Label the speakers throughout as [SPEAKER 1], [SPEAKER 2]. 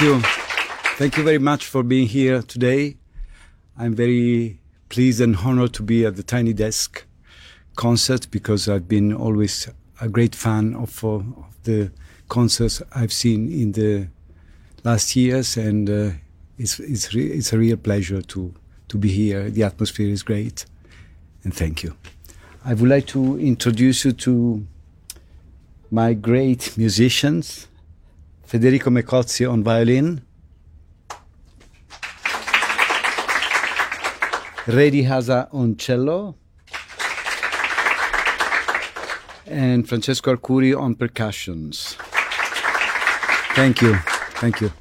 [SPEAKER 1] Thank you. Thank you very much for being here today. I'm very pleased and honored to be at the Tiny Desk concert because I've been always a great fan of, uh, of the concerts I've seen in the last years, and uh, it's it's, re- it's a real pleasure to to be here. The atmosphere is great, and thank you. I would like to introduce you to my great musicians, Federico Mecozzi on violin, Redi Hasa on cello, and Francesco Arcuri on percussions. Thank you. Thank you.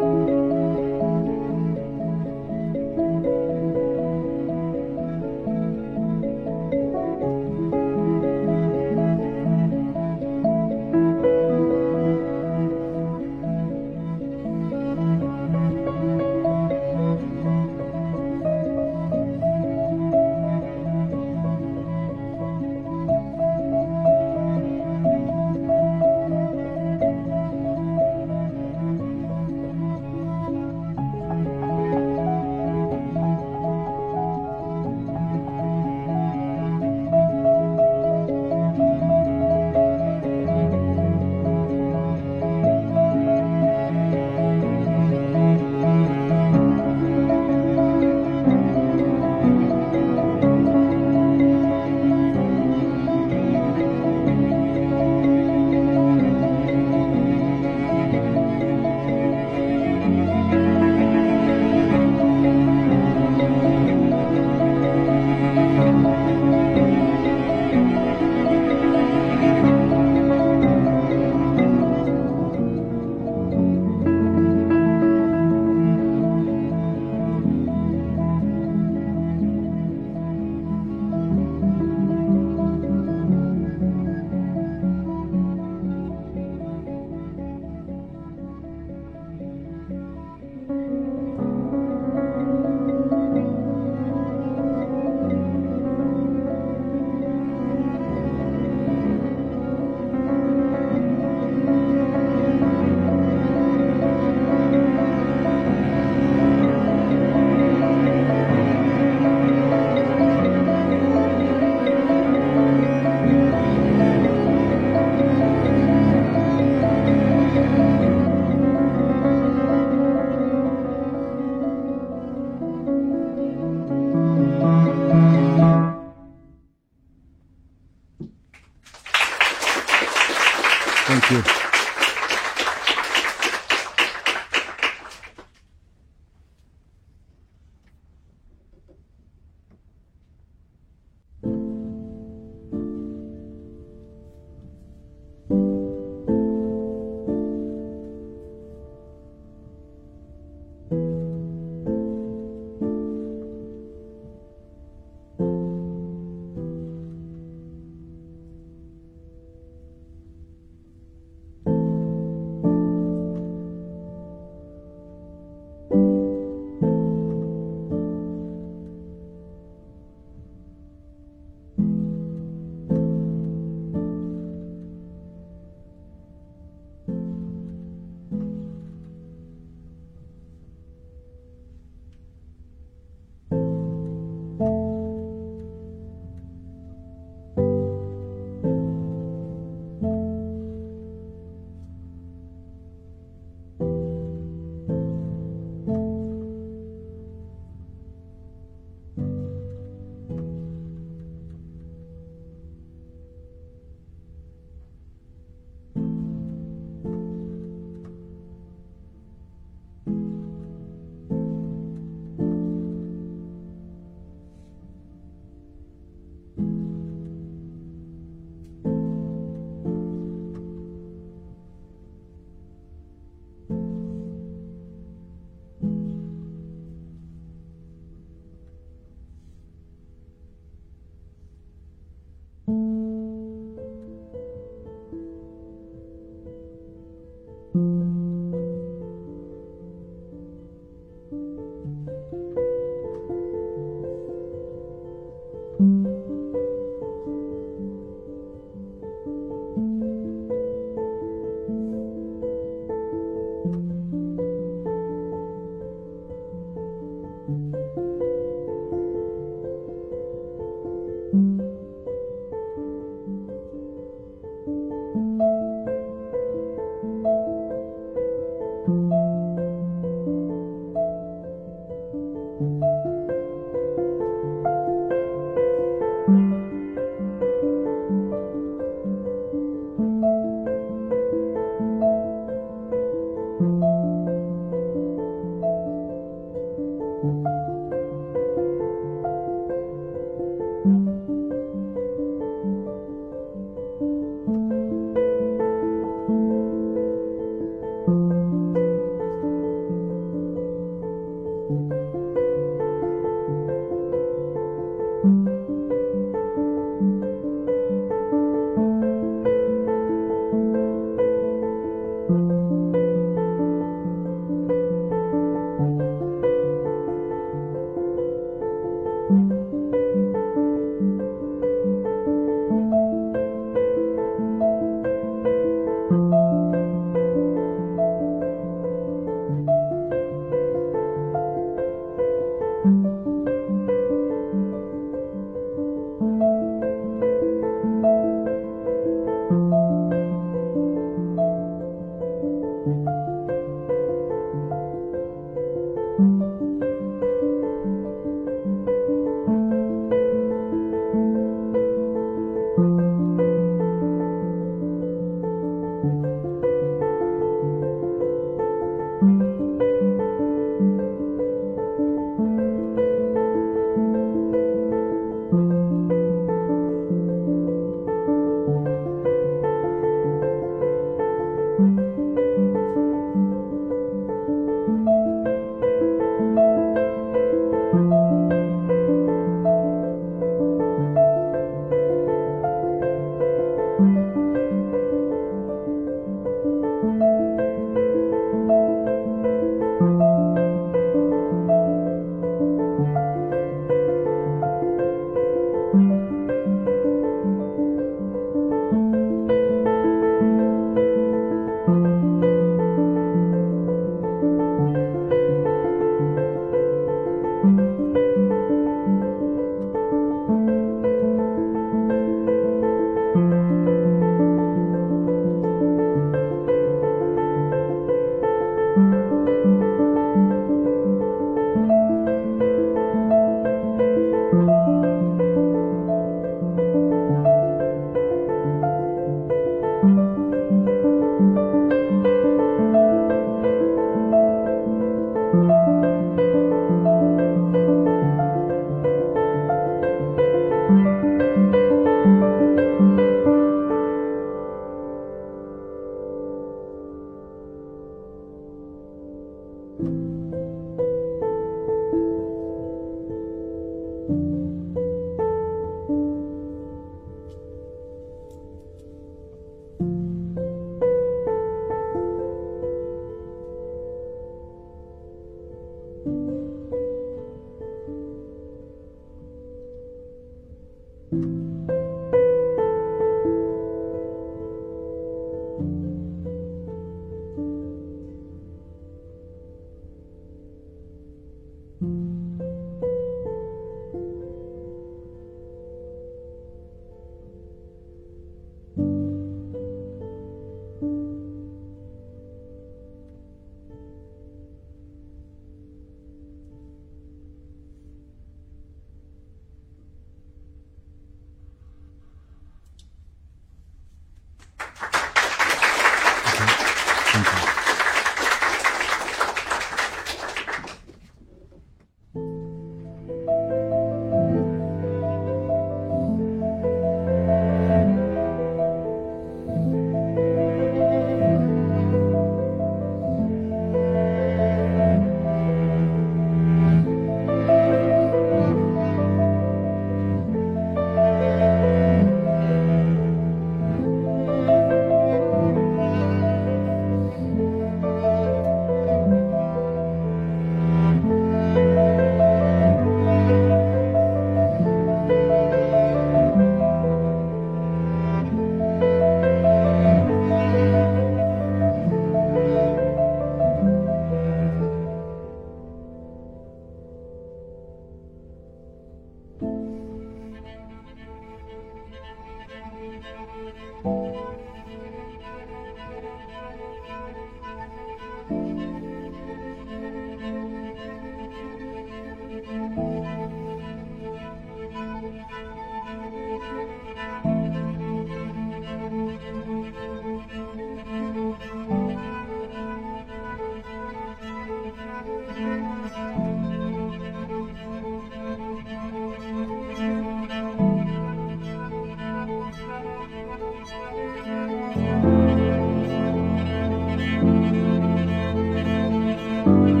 [SPEAKER 2] Thank